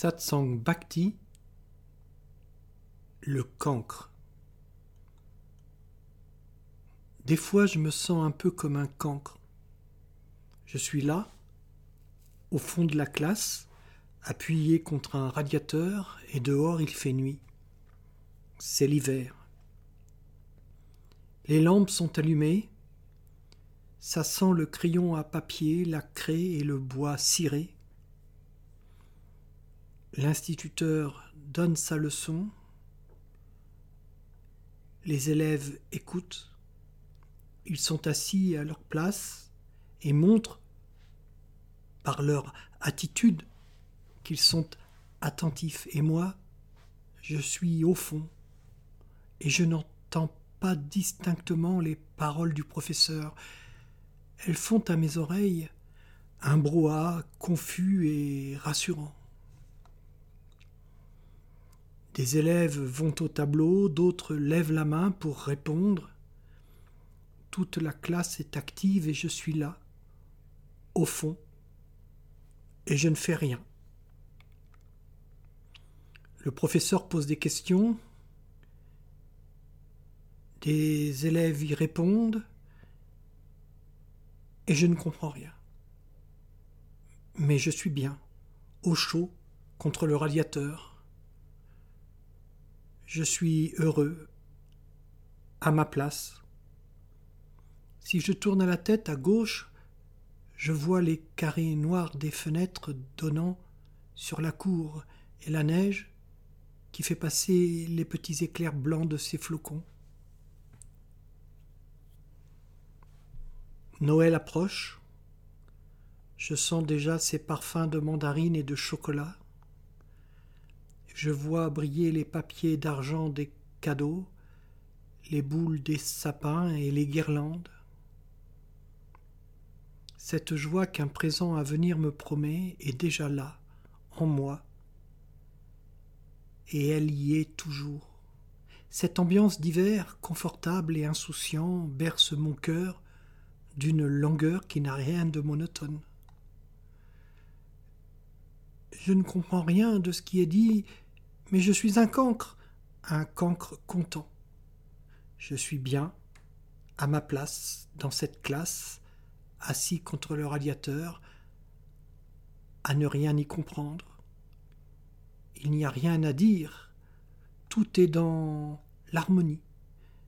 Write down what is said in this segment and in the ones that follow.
Satsang Bhakti, le cancre. Des fois, je me sens un peu comme un cancre. Je suis là, au fond de la classe, appuyé contre un radiateur, et dehors il fait nuit. C'est l'hiver. Les lampes sont allumées. Ça sent le crayon à papier, la craie et le bois ciré. L'instituteur donne sa leçon. Les élèves écoutent. Ils sont assis à leur place et montrent par leur attitude qu'ils sont attentifs. Et moi, je suis au fond et je n'entends pas distinctement les paroles du professeur. Elles font à mes oreilles un brouhaha confus et rassurant. Des élèves vont au tableau, d'autres lèvent la main pour répondre. Toute la classe est active et je suis là, au fond, et je ne fais rien. Le professeur pose des questions, des élèves y répondent, et je ne comprends rien. Mais je suis bien, au chaud, contre le radiateur, je suis heureux, à ma place. Si je tourne la tête à gauche, je vois les carrés noirs des fenêtres donnant sur la cour et la neige qui fait passer les petits éclairs blancs de ses flocons. Noël approche. Je sens déjà ses parfums de mandarine et de chocolat je vois briller les papiers d'argent des cadeaux, les boules des sapins et les guirlandes. Cette joie qu'un présent à venir me promet est déjà là, en moi, et elle y est toujours. Cette ambiance d'hiver, confortable et insouciant, berce mon cœur d'une langueur qui n'a rien de monotone. Je ne comprends rien de ce qui est dit mais je suis un cancre, un cancre content. Je suis bien, à ma place, dans cette classe, assis contre le radiateur, à ne rien y comprendre. Il n'y a rien à dire, tout est dans l'harmonie.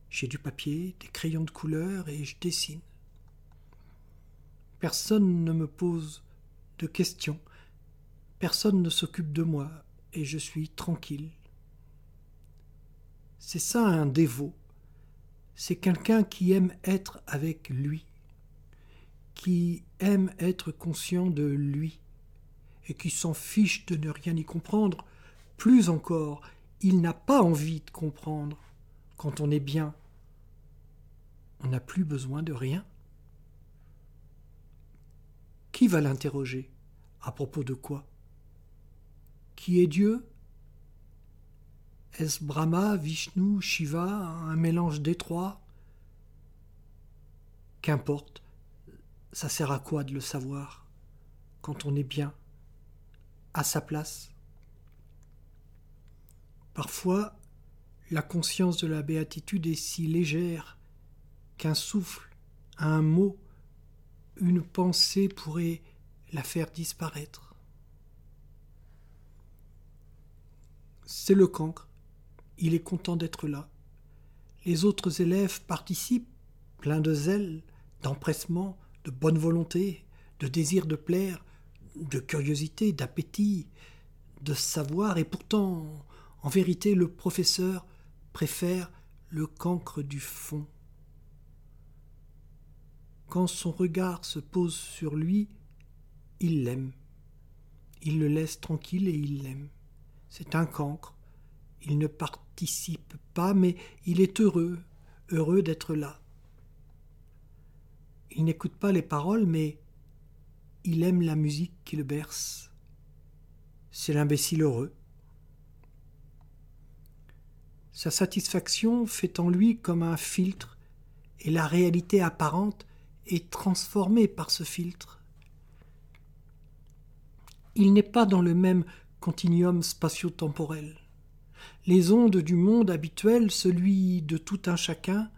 J'ai du papier, des crayons de couleur et je dessine. Personne ne me pose de questions, personne ne s'occupe de moi, et je suis tranquille. C'est ça un dévot. C'est quelqu'un qui aime être avec lui, qui aime être conscient de lui, et qui s'en fiche de ne rien y comprendre. Plus encore, il n'a pas envie de comprendre. Quand on est bien, on n'a plus besoin de rien. Qui va l'interroger? À propos de quoi? Qui est Dieu? Est-ce Brahma, Vishnu, Shiva, un mélange des trois? Qu'importe, ça sert à quoi de le savoir quand on est bien, à sa place? Parfois, la conscience de la béatitude est si légère qu'un souffle, un mot, une pensée pourrait la faire disparaître. C'est le cancre. Il est content d'être là. Les autres élèves participent, pleins de zèle, d'empressement, de bonne volonté, de désir de plaire, de curiosité, d'appétit, de savoir, et pourtant, en vérité, le professeur préfère le cancre du fond. Quand son regard se pose sur lui, il l'aime. Il le laisse tranquille et il l'aime. C'est un cancre. Il ne participe pas, mais il est heureux, heureux d'être là. Il n'écoute pas les paroles, mais il aime la musique qui le berce. C'est l'imbécile heureux. Sa satisfaction fait en lui comme un filtre, et la réalité apparente est transformée par ce filtre. Il n'est pas dans le même continuum spatio-temporel. Les ondes du monde habituel, celui de tout un chacun,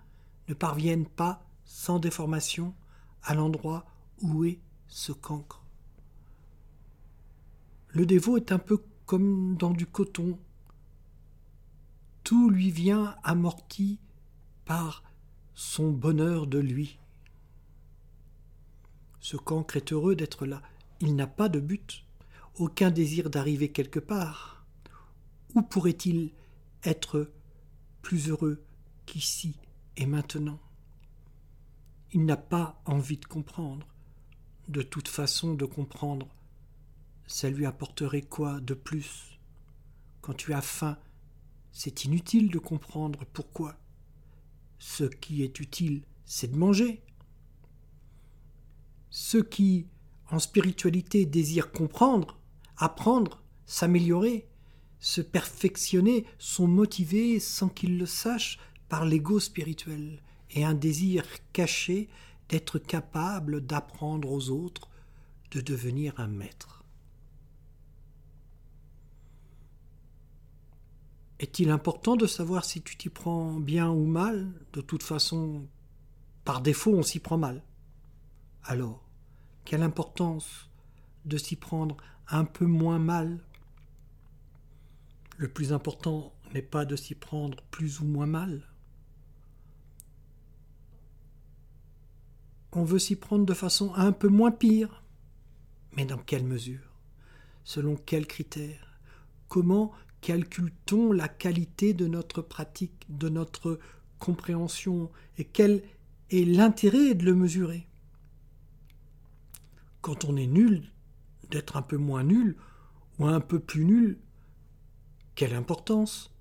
ne parviennent pas, sans déformation, à l'endroit où est ce cancre. Le dévot est un peu comme dans du coton. Tout lui vient amorti par son bonheur de lui. Ce cancre est heureux d'être là. Il n'a pas de but, aucun désir d'arriver quelque part. Où pourrait-il être plus heureux qu'ici et maintenant? Il n'a pas envie de comprendre. De toute façon, de comprendre, ça lui apporterait quoi de plus? Quand tu as faim, c'est inutile de comprendre pourquoi. Ce qui est utile, c'est de manger. Ceux qui, en spiritualité, désirent comprendre, apprendre, s'améliorer, se perfectionner, sont motivés sans qu'ils le sachent par l'ego spirituel et un désir caché d'être capable d'apprendre aux autres, de devenir un maître. Est-il important de savoir si tu t'y prends bien ou mal? De toute façon, par défaut, on s'y prend mal. Alors, quelle importance de s'y prendre un peu moins mal. Le plus important n'est pas de s'y prendre plus ou moins mal. On veut s'y prendre de façon un peu moins pire. Mais dans quelle mesure? Selon quels critères? Comment calcule-t-on la qualité de notre pratique, de notre compréhension? Et quel est l'intérêt de le mesurer? Quand on est nul, d'être un peu moins nul ou un peu plus nul, quelle importance?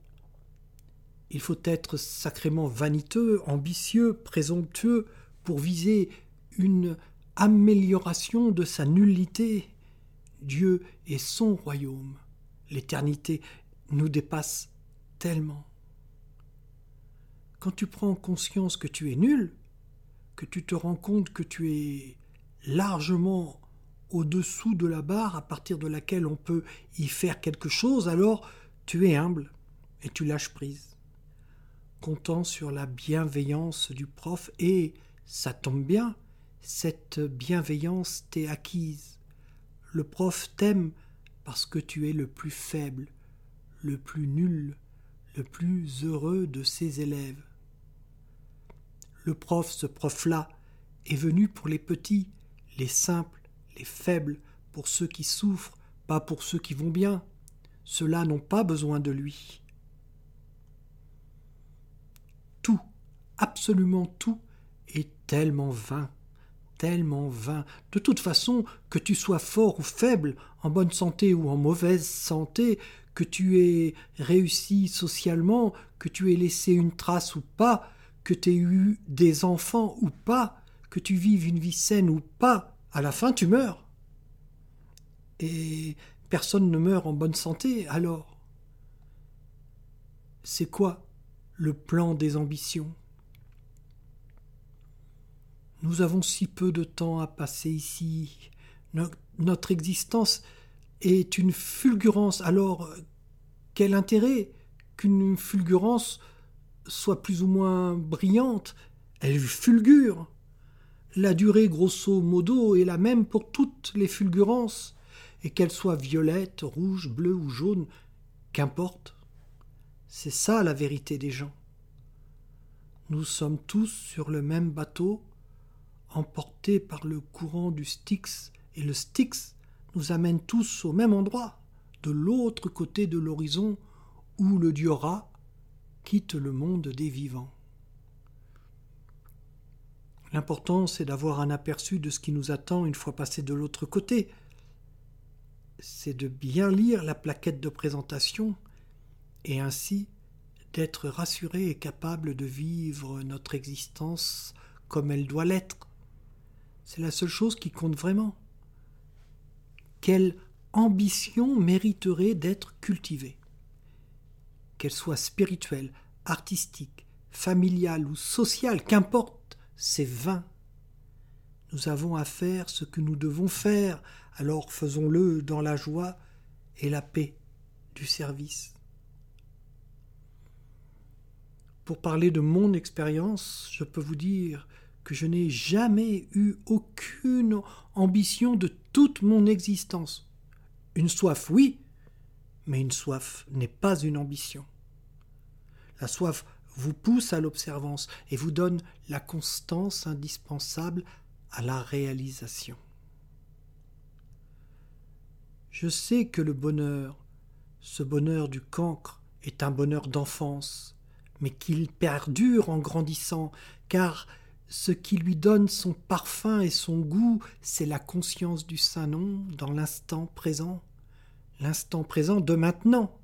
Il faut être sacrément vaniteux, ambitieux, présomptueux pour viser une amélioration de sa nullité. Dieu et son royaume. L'éternité nous dépasse tellement. Quand tu prends conscience que tu es nul, que tu te rends compte que tu es largement au-dessous de la barre à partir de laquelle on peut y faire quelque chose, alors tu es humble et tu lâches prise. Comptant sur la bienveillance du prof, et ça tombe bien, cette bienveillance t'est acquise. Le prof t'aime parce que tu es le plus faible, le plus nul, le plus heureux de ses élèves. Le prof, ce prof-là, est venu pour les petits, les simples, les faibles, pour ceux qui souffrent, pas pour ceux qui vont bien. Ceux-là n'ont pas besoin de lui. Tout, absolument tout, est tellement vain, tellement vain. De toute façon, que tu sois fort ou faible, en bonne santé ou en mauvaise santé, que tu aies réussi socialement, que tu aies laissé une trace ou pas, que tu aies eu des enfants ou pas, que tu vives une vie saine ou pas, à la fin tu meurs. Et personne ne meurt en bonne santé, alors c'est quoi le plan des ambitions? Nous avons si peu de temps à passer ici. Notre existence est une fulgurance, alors quel intérêt qu'une fulgurance soit plus ou moins brillante? Elle fulgure. La durée grosso modo est la même pour toutes les fulgurances, et qu'elles soient violettes, rouges, bleues ou jaunes, qu'importe. C'est ça la vérité des gens. Nous sommes tous sur le même bateau, emportés par le courant du Styx, et le Styx nous amène tous au même endroit, de l'autre côté de l'horizon, où le dieu quitte le monde des vivants. L'important, c'est d'avoir un aperçu de ce qui nous attend une fois passé de l'autre côté. C'est de bien lire la plaquette de présentation et ainsi d'être rassuré et capable de vivre notre existence comme elle doit l'être. C'est la seule chose qui compte vraiment. Quelle ambition mériterait d'être cultivée? Qu'elle soit spirituelle, artistique, familiale ou sociale, qu'importe c'est vain. Nous avons à faire ce que nous devons faire, alors faisons-le dans la joie et la paix du service. Pour parler de mon expérience, je peux vous dire que je n'ai jamais eu aucune ambition de toute mon existence. Une soif, oui, mais une soif n'est pas une ambition. La soif vous pousse à l'observance et vous donne la constance indispensable à la réalisation. Je sais que le bonheur, ce bonheur du cancre, est un bonheur d'enfance, mais qu'il perdure en grandissant, car ce qui lui donne son parfum et son goût, c'est la conscience du Saint-Nom dans l'instant présent. L'instant présent de maintenant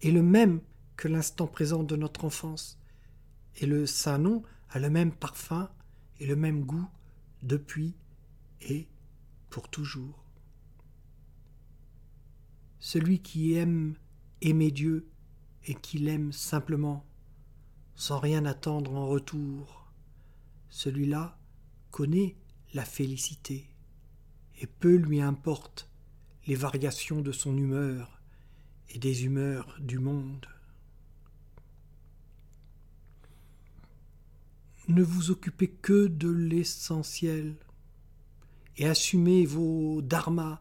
est le même que l'instant présent de notre enfance. Et le Saint-Nom a le même parfum et le même goût depuis et pour toujours. Celui qui aime aimer Dieu et qui l'aime simplement, sans rien attendre en retour, celui-là connaît la félicité, et peu lui importe les variations de son humeur et des humeurs du monde. Ne vous occupez que de l'essentiel et assumez vos dharmas,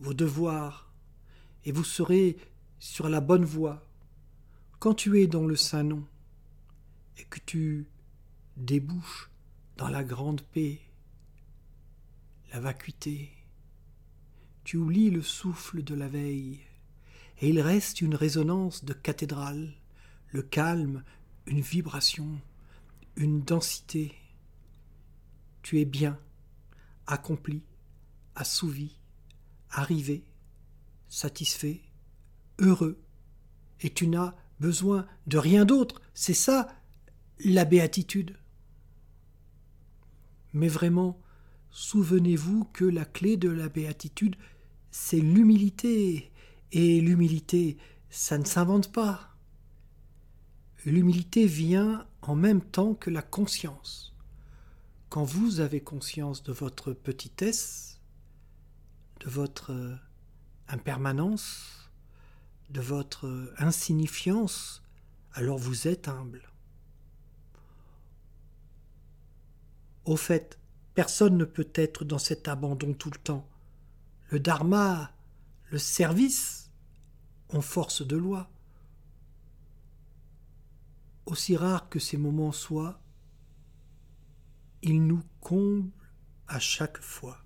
vos devoirs, et vous serez sur la bonne voie. Quand tu es dans le saint nom et que tu débouches dans la grande paix, la vacuité. Tu oublies le souffle de la veille, et il reste une résonance de cathédrale, le calme, une vibration, une densité. Tu es bien, accompli, assouvi, arrivé, satisfait, heureux, et tu n'as besoin de rien d'autre. C'est ça la béatitude. Mais vraiment, souvenez-vous que la clé de la béatitude, c'est l'humilité. Et l'humilité, ça ne s'invente pas. L'humilité vient en même temps que la conscience. Quand vous avez conscience de votre petitesse, de votre impermanence, de votre insignifiance, alors vous êtes humble. Au fait, personne ne peut être dans cet abandon tout le temps. Le dharma, le service, ont force de loi. Aussi rare que ces moments soient, ils nous comblent à chaque fois.